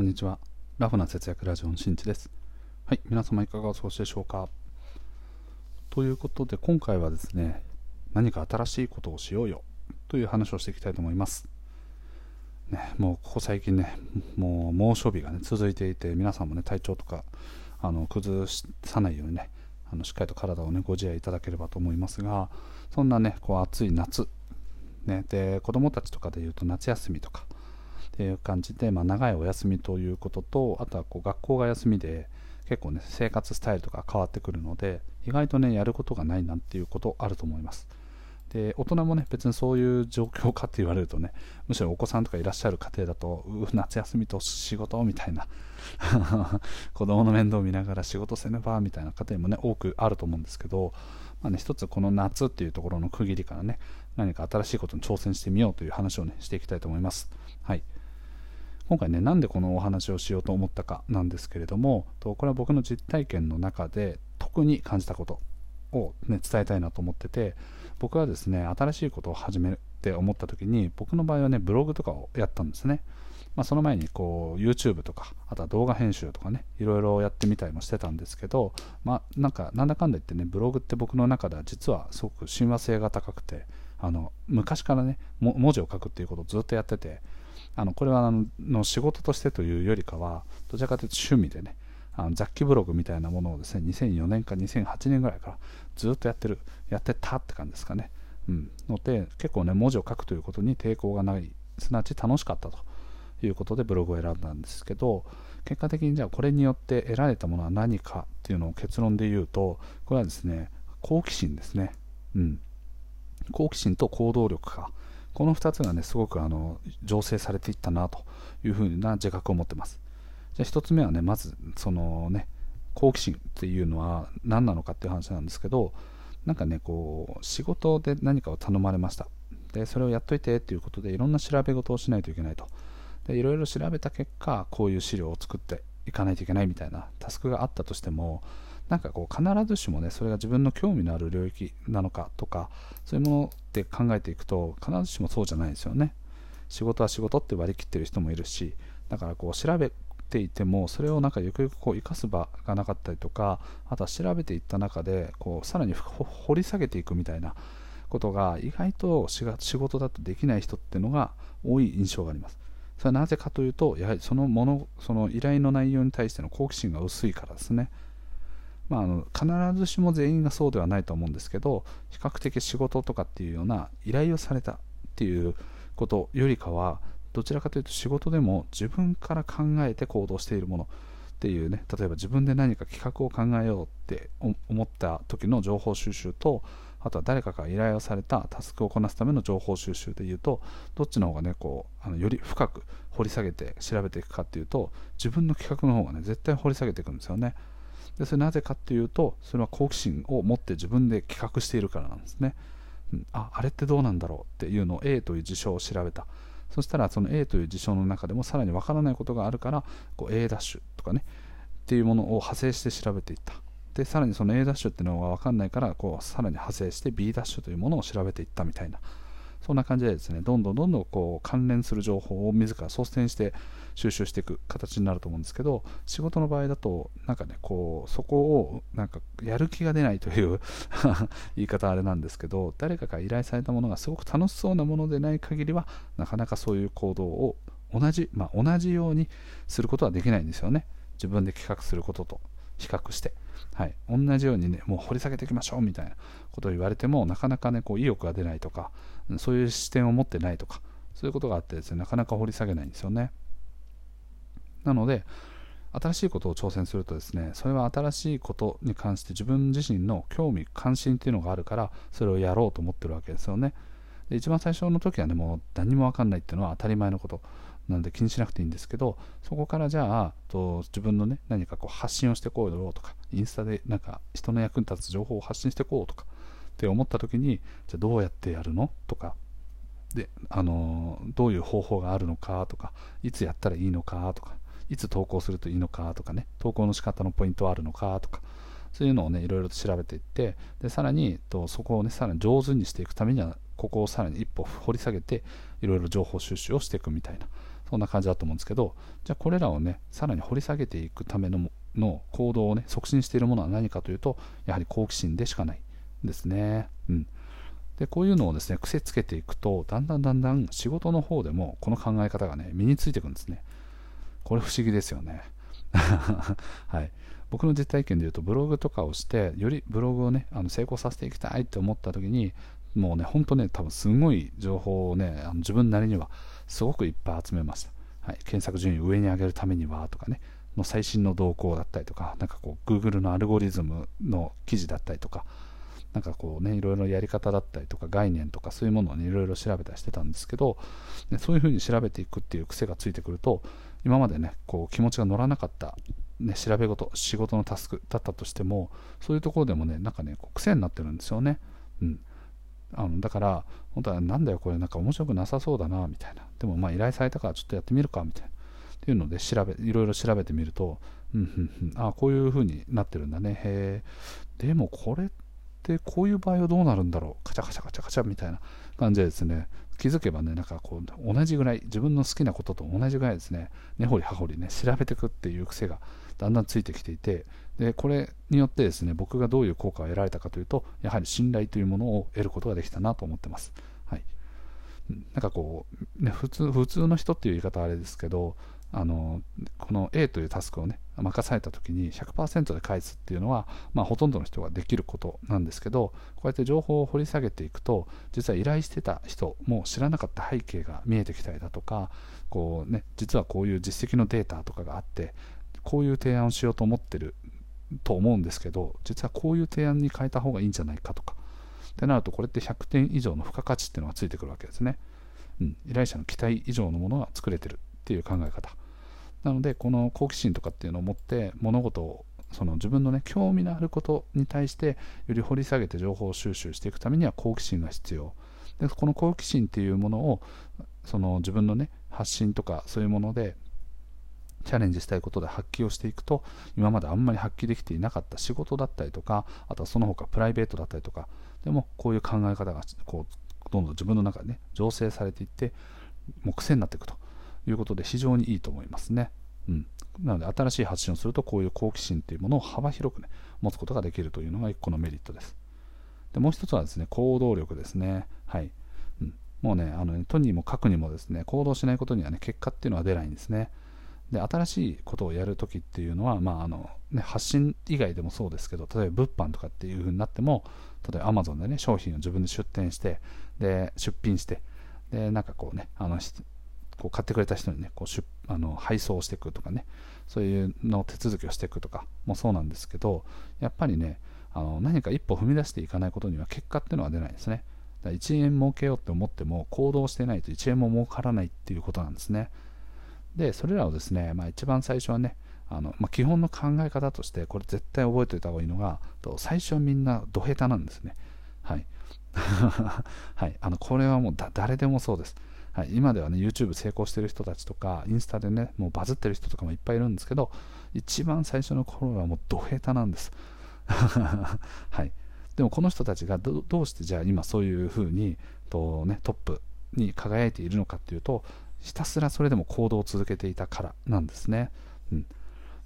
こんにちは。ラフな節約ラジオのしんちです。はい、皆様いかがお過ごしでしょうか。ということで、今回はですね、何か新しいことをしようよという話をしていきたいと思います。ね、もうここ最近ね、もう猛暑日がね、続いていて、皆さんもね、体調とか、あの崩さないようにね、あのしっかりと体をね、ご自愛いただければと思いますが、そんなね、こう暑い夏、ね、で、子供たちとかで言うと夏休みとか、っていう感じで、まあ、長いお休みということとあとはこう学校が休みで結構ね生活スタイルとか変わってくるので意外とねやることがないなんていうことあると思います。で大人もね別にそういう状況かって言われるとねむしろお子さんとかいらっしゃる家庭だとう夏休みと仕事みたいな 子供の面倒を見ながら仕事せねばみたいな家庭もね多くあると思うんですけど、まあね、一つこの夏っていうところの区切りからね何か新しいことに挑戦してみようという話をねしていきたいと思います。はい。今回ねなんでこのお話をしようと思ったかなんですけれどもとこれは僕の実体験の中で特に感じたことを、ね、伝えたいなと思ってて僕はですね新しいことを始めるって思った時に僕の場合はねブログとかをやったんですね、まあ、その前にこう YouTube とかあとは動画編集とかねいろいろやってみたりもしてたんですけどまあなんかなんだかんだ言ってねブログって僕の中では実はすごく親和性が高くてあの昔からね文字を書くっていうことをずっとやっててあのこれはあの仕事としてというよりかはどちらかというと趣味でねあの雑記ブログみたいなものをですね2004年か2008年ぐらいからずっとやってるやってたって感じですかね、うん、ので結構ね文字を書くということに抵抗がないすなわち楽しかったということでブログを選んだんですけど結果的にじゃあこれによって得られたものは何かっていうのを結論で言うとこれはですね好奇心ですね、うん、好奇心と行動力か。この2つがね、すごくあの醸成されていったなというふうな自覚を持ってます。じゃあ1つ目はね、まずそのね、好奇心っていうのは何なのかっていう話なんですけど、なんかね、こう、仕事で何かを頼まれました。で、それをやっといてっていうことで、いろんな調べ事をしないといけないと。で、いろいろ調べた結果、こういう資料を作っていかないといけないみたいなタスクがあったとしても、なんかこう必ずしもねそれが自分の興味のある領域なのかとかそういうものって考えていくと必ずしもそうじゃないですよね。仕事は仕事って割り切ってる人もいるしだからこう調べていてもそれをなんかゆくゆくこう生かす場がなかったりとかあとは調べていった中でこうさらに掘り下げていくみたいなことが意外と仕事だとできない人っていうのが多い印象があります。それはなぜかというとやはりそのものその依頼の内容に対しての好奇心が薄いからですね。まあ、あの必ずしも全員がそうではないと思うんですけど比較的仕事とかっていうような依頼をされたっていうことよりかはどちらかというと仕事でも自分から考えて行動しているものっていうね例えば自分で何か企画を考えようって思った時の情報収集とあとは誰かから依頼をされたタスクをこなすための情報収集でいうとどっちの方がねこうあのより深く掘り下げて調べていくかっていうと自分の企画の方がね絶対掘り下げていくんですよね。でそれなぜかっていうとそれは好奇心を持って自分で企画しているからなんですね、うん、ああれってどうなんだろうっていうのを A という事象を調べた。そしたらその A という事象の中でもさらにわからないことがあるからこう A' とかねっていうものを派生して調べていった。でさらにその A' っていうのが分かんないからこうさらに派生して B' というものを調べていったみたいな。そんな感じでですねどんどんどんどんこう関連する情報を自ら率先して収集していく形になると思うんですけど仕事の場合だとなんかねこうそこをなんかやる気が出ないという 言い方あれなんですけど誰かが依頼されたものがすごく楽しそうなものでない限りはなかなかそういう行動を同じ、まあ、同じようにすることはできないんですよね。自分で企画することと。比較して、はい、同じようにねもう掘り下げていきましょうみたいなことを言われてもなかなかねこう意欲が出ないとかそういう視点を持ってないとかそういうことがあってですねなかなか掘り下げないんですよね。なので新しいことを挑戦するとですねそれは新しいことに関して自分自身の興味関心っていうのがあるからそれをやろうと思ってるわけですよね。で一番最初の時はねもう何も分かんないっていうのは当たり前のこと。なので気にしなくていいんですけどそこからじゃあと自分のね何かこう発信をしてこうよとかインスタでなんか人の役に立つ情報を発信してこうとかって思った時にじゃあどうやってやるの？とかであのどういう方法があるのか？とかいつやったらいいのか？とかいつ投稿するといいのか？とかね投稿の仕方のポイントはあるのか？とかそういうのをねいろいろと調べていってでさらにとそこをねさらに上手にしていくためにはここをさらに一歩掘り下げていろいろ情報収集をしていくみたいな。そんな感じだと思うんですけどじゃあこれらをねさらに掘り下げていくためのの行動をね促進しているものは何かというとやはり好奇心でしかないですね。うん。でこういうのをですね癖つけていくとだんだんだんだん仕事の方でもこの考え方がね身についていくんですね。これ不思議ですよね。はい。僕の実体験で言うとブログとかをしてよりブログをねあの成功させていきたいって思った時にもうね本当ね多分すごい情報をねあの自分なりにはすごくいっぱい集めました、はい、検索順位上に上げるためにはとかね。の最新の動向だったりとかなんかこう Google のアルゴリズムの記事だったりとかなんかこうねいろいろやり方だったりとか概念とかそういうものをねいろいろ調べたりしてたんですけど、ね、そういうふうに調べていくっていう癖がついてくると今までねこう気持ちが乗らなかった、ね、調べ事仕事のタスクだったとしてもそういうところでもねなんかねこう癖になってるんですよね、うん、あのだから本当はなんだよこれなんか面白くなさそうだなみたいな。でもまあ依頼されたからちょっとやってみるかみたいな。っていうので調べいろいろ調べてみるとうんうんうん、ああこういう風になってるんだね。へえでもこれでこういう場合はどうなるんだろう。カチャカチャカチャカチャみたいな感じでですね。気づけばねなんかこう同じぐらい自分の好きなことと同じぐらいですね。根掘り葉掘りね調べていくっていう癖がだんだんついてきていてでこれによってですね僕がどういう効果を得られたかというとやはり信頼というものを得ることができたなと思ってます。はい、なんかこう、ね、普通普通の人っていう言い方はあれですけどあのこの A というタスクをね任された時に100%で返すっていうのは、まあ、ほとんどの人ができることなんですけどこうやって情報を掘り下げていくと実は依頼してた人も知らなかった背景が見えてきたりだとかこう、ね、実はこういう実績のデータとかがあってこういう提案をしようと思ってると思うんですけど実はこういう提案に変えた方がいいんじゃないかとか。ってなるとこれって100点以上の付加価値っていうのがついてくるわけですね、うん、依頼者の期待以上のものが作れてるっていう考え方。なのでこの好奇心とかっていうのを持って物事をその自分のね興味のあることに対してより掘り下げて情報収集していくためには好奇心が必要。でこの好奇心っていうものをその自分のね発信とかそういうものでチャレンジしたいことで発揮をしていくと今まであんまり発揮できていなかった仕事だったりとかあとはその他プライベートだったりとかでもこういう考え方がこうどんどん自分の中でね醸成されていってもう癖になっていくということで非常にいいと思いますね。うん、なので新しい発信をするとこういう好奇心というものを幅広く、ね、持つことができるというのが1個のメリットです。でもう一つはですね行動力ですね。はい。うん、もうね、あのねとにもかくにもですね行動しないことにはね結果っていうのは出ないんですね。で新しいことをやるときっていうのは、まああのね、発信以外でもそうですけど例えば物販とかっていう風になっても例えば Amazon でね商品を自分で出店してで出品してでなんかこうねあのこう買ってくれた人にねこう出あの配送していくとかねそういうの手続きをしていくとかもそうなんですけどやっぱりねあの何か一歩踏み出していかないことには結果っていうのは出ないですね。だ1円儲けようって思っても行動してないと1円も儲からないっていうことなんですね。でそれらをですね、まあ、一番最初はねあの、まあ、基本の考え方としてこれ絶対覚えておいた方がいいのが最初はみんなド下手なんですね。はい。はい、あのこれはもう誰でもそうです。はい、今ではね YouTube 成功してる人たちとかインスタでねもうバズってる人とかもいっぱいいるんですけど一番最初の頃はもうド下手なんです。はい。でもこの人たちがどうしてじゃあ今そういうふうにと、ね、トップに輝いているのかっていうとひたすらそれでも行動を続けていたからなんですね、うん。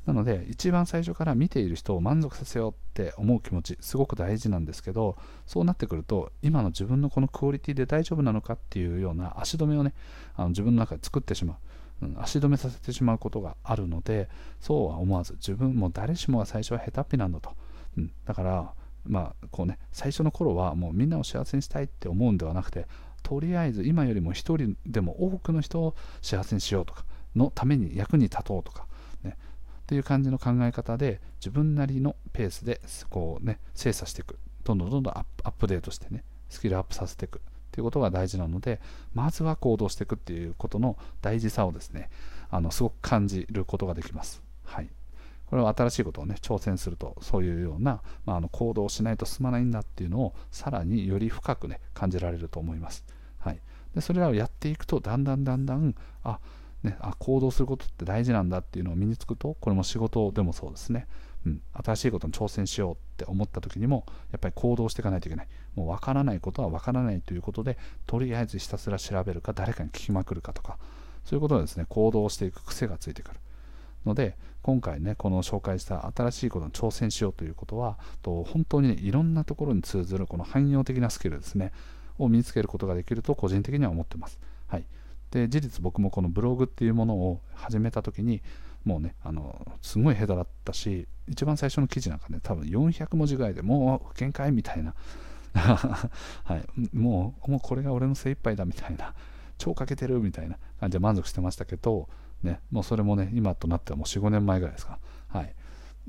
なので一番最初から見ている人を満足させようって思う気持ちすごく大事なんですけどそうなってくると今の自分のこのクオリティで大丈夫なのかっていうような足止めをねあの自分の中で作ってしまう、足止めさせてしまうことがあるのでそうは思わず自分も誰しもが最初は下手っぴなんだと、うん、だからまあこうね最初の頃はもうみんなを幸せにしたいって思うんではなくてとりあえず今よりも一人でも多くの人を幸せにしようとかのために役に立とうとかね。っていう感じの考え方で自分なりのペースでこうね精査していく。どんどんどんどんアップデートしてねスキルアップさせていく。っていうことが大事なのでまずは行動していくっていうことの大事さをですねあのすごく感じることができます。はい、これは新しいことをね挑戦するとそういうような、まあ、あの行動をしないと進まないんだっていうのをさらにより深くね感じられると思います。はい、でそれらをやっていくとだんだんだんだんあね、あ行動することって大事なんだっていうのを身につくとこれも仕事でもそうですね、うん、新しいことに挑戦しようって思った時にもやっぱり行動していかないといけない。もう分からないことは分からないということでとりあえずひたすら調べるか誰かに聞きまくるかとかそういうことでですね。行動していく癖がついてくる。ので今回ねこの紹介した新しいことに挑戦しようということはと本当に、ね、いろんなところに通ずるこの汎用的なスキルですねを身につけることができると個人的には思ってます。はい、で事実僕もこのブログっていうものを始めた時にもうねあのすごい下手だったし一番最初の記事なんかね多分400文字ぐらいでもう限界みたいな。はい、もうもうこれが俺の精一杯だみたいな。超かけてるみたいな感じで満足してましたけど、ね、もうそれもね今となってはもう45年前ぐらいですか、はい、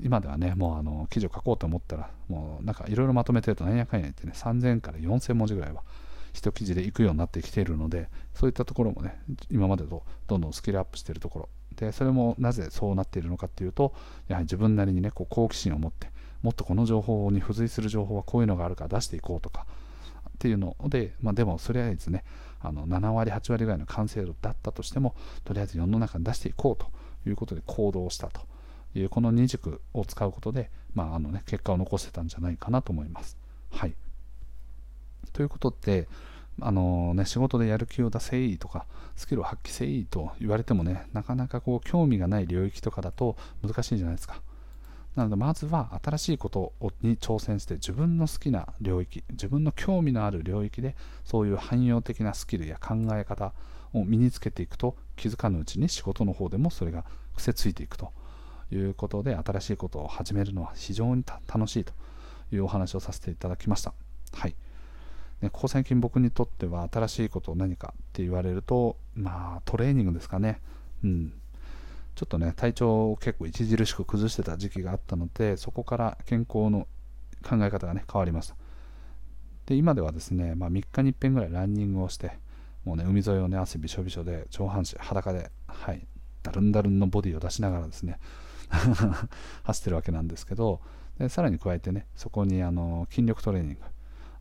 今ではねもうあの記事を書こうと思ったらもうなんかいろいろまとめてるとなんやかんや言ってね3000から4000文字ぐらいは一記事でいくようになってきているのでそういったところもね今までとどんどんスキルアップしているところ。でそれもなぜそうなっているのかっていうとやはり自分なりにねこう好奇心を持ってもっとこの情報に付随する情報はこういうのがあるから出していこうとかっていうので、まあ、でもそれはですねあの7割8割ぐらいの完成度だったとしてもとりあえず世の中に出していこうということで行動したというこの2軸を使うことで、まああのね、結果を残せたんじゃないかなと思います。はい、ということであのね、仕事でやる気を出せいいとかスキルを発揮せいと言われてもねなかなかこう興味がない領域とかだと難しいんじゃないですかなのでまずは新しいことに挑戦して自分の好きな領域自分の興味のある領域でそういう汎用的なスキルや考え方を身につけていくと気づかぬうちに仕事の方でもそれが癖ついていくということで新しいことを始めるのは非常に楽しいというお話をさせていただきました。はいね、ここ最近僕にとっては新しいことを何かって言われるとまあトレーニングですかね。うん。ちょっとね、体調を結構著しく崩してた時期があったので、そこから健康の考え方がね、変わりました。で、今ではですね、まあ、3日に1遍ぐらいランニングをして、もうね、海沿いをね、汗びしょびしょで、上半身裸で、はい、ダルンダルンのボディを出しながらですね、走ってるわけなんですけど、でさらに加えてね、そこにあの筋力トレーニング、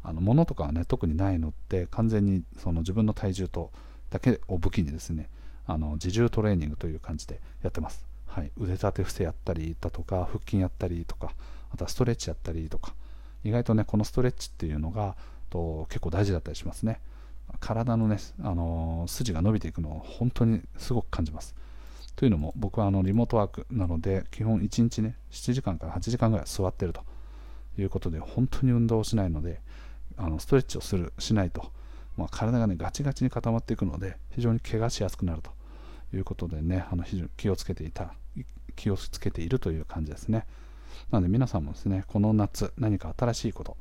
あの物とかはね、特にないので、完全にその自分の体重とだけを武器にですね、あの自重トレーニングという感じでやってます、はい、腕立て伏せやったりだとか腹筋やったりとかあとはストレッチやったりとか。意外とねこのストレッチっていうのがと結構大事だったりしますね。体のね、あの、筋が伸びていくのを本当にすごく感じます。というのも僕はあのリモートワークなので基本1日ね7時間から8時間ぐらい座ってるということで本当に運動をしないのであのストレッチをするしないと、まあ、体がねガチガチに固まっていくので非常に怪我しやすくなるということでね、あの非常に気をつけていた、気をつけているという感じですね。なので皆さんもですね、この夏何か新しいこと、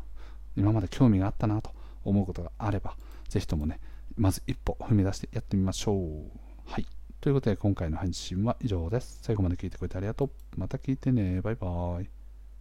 今まで興味があったなと思うことがあれば、ぜひともね、まず一歩踏み出してやってみましょう。はい。ということで今回の配信は以上です。最後まで聞いてくれてありがとう。また聞いてね。バイバーイ。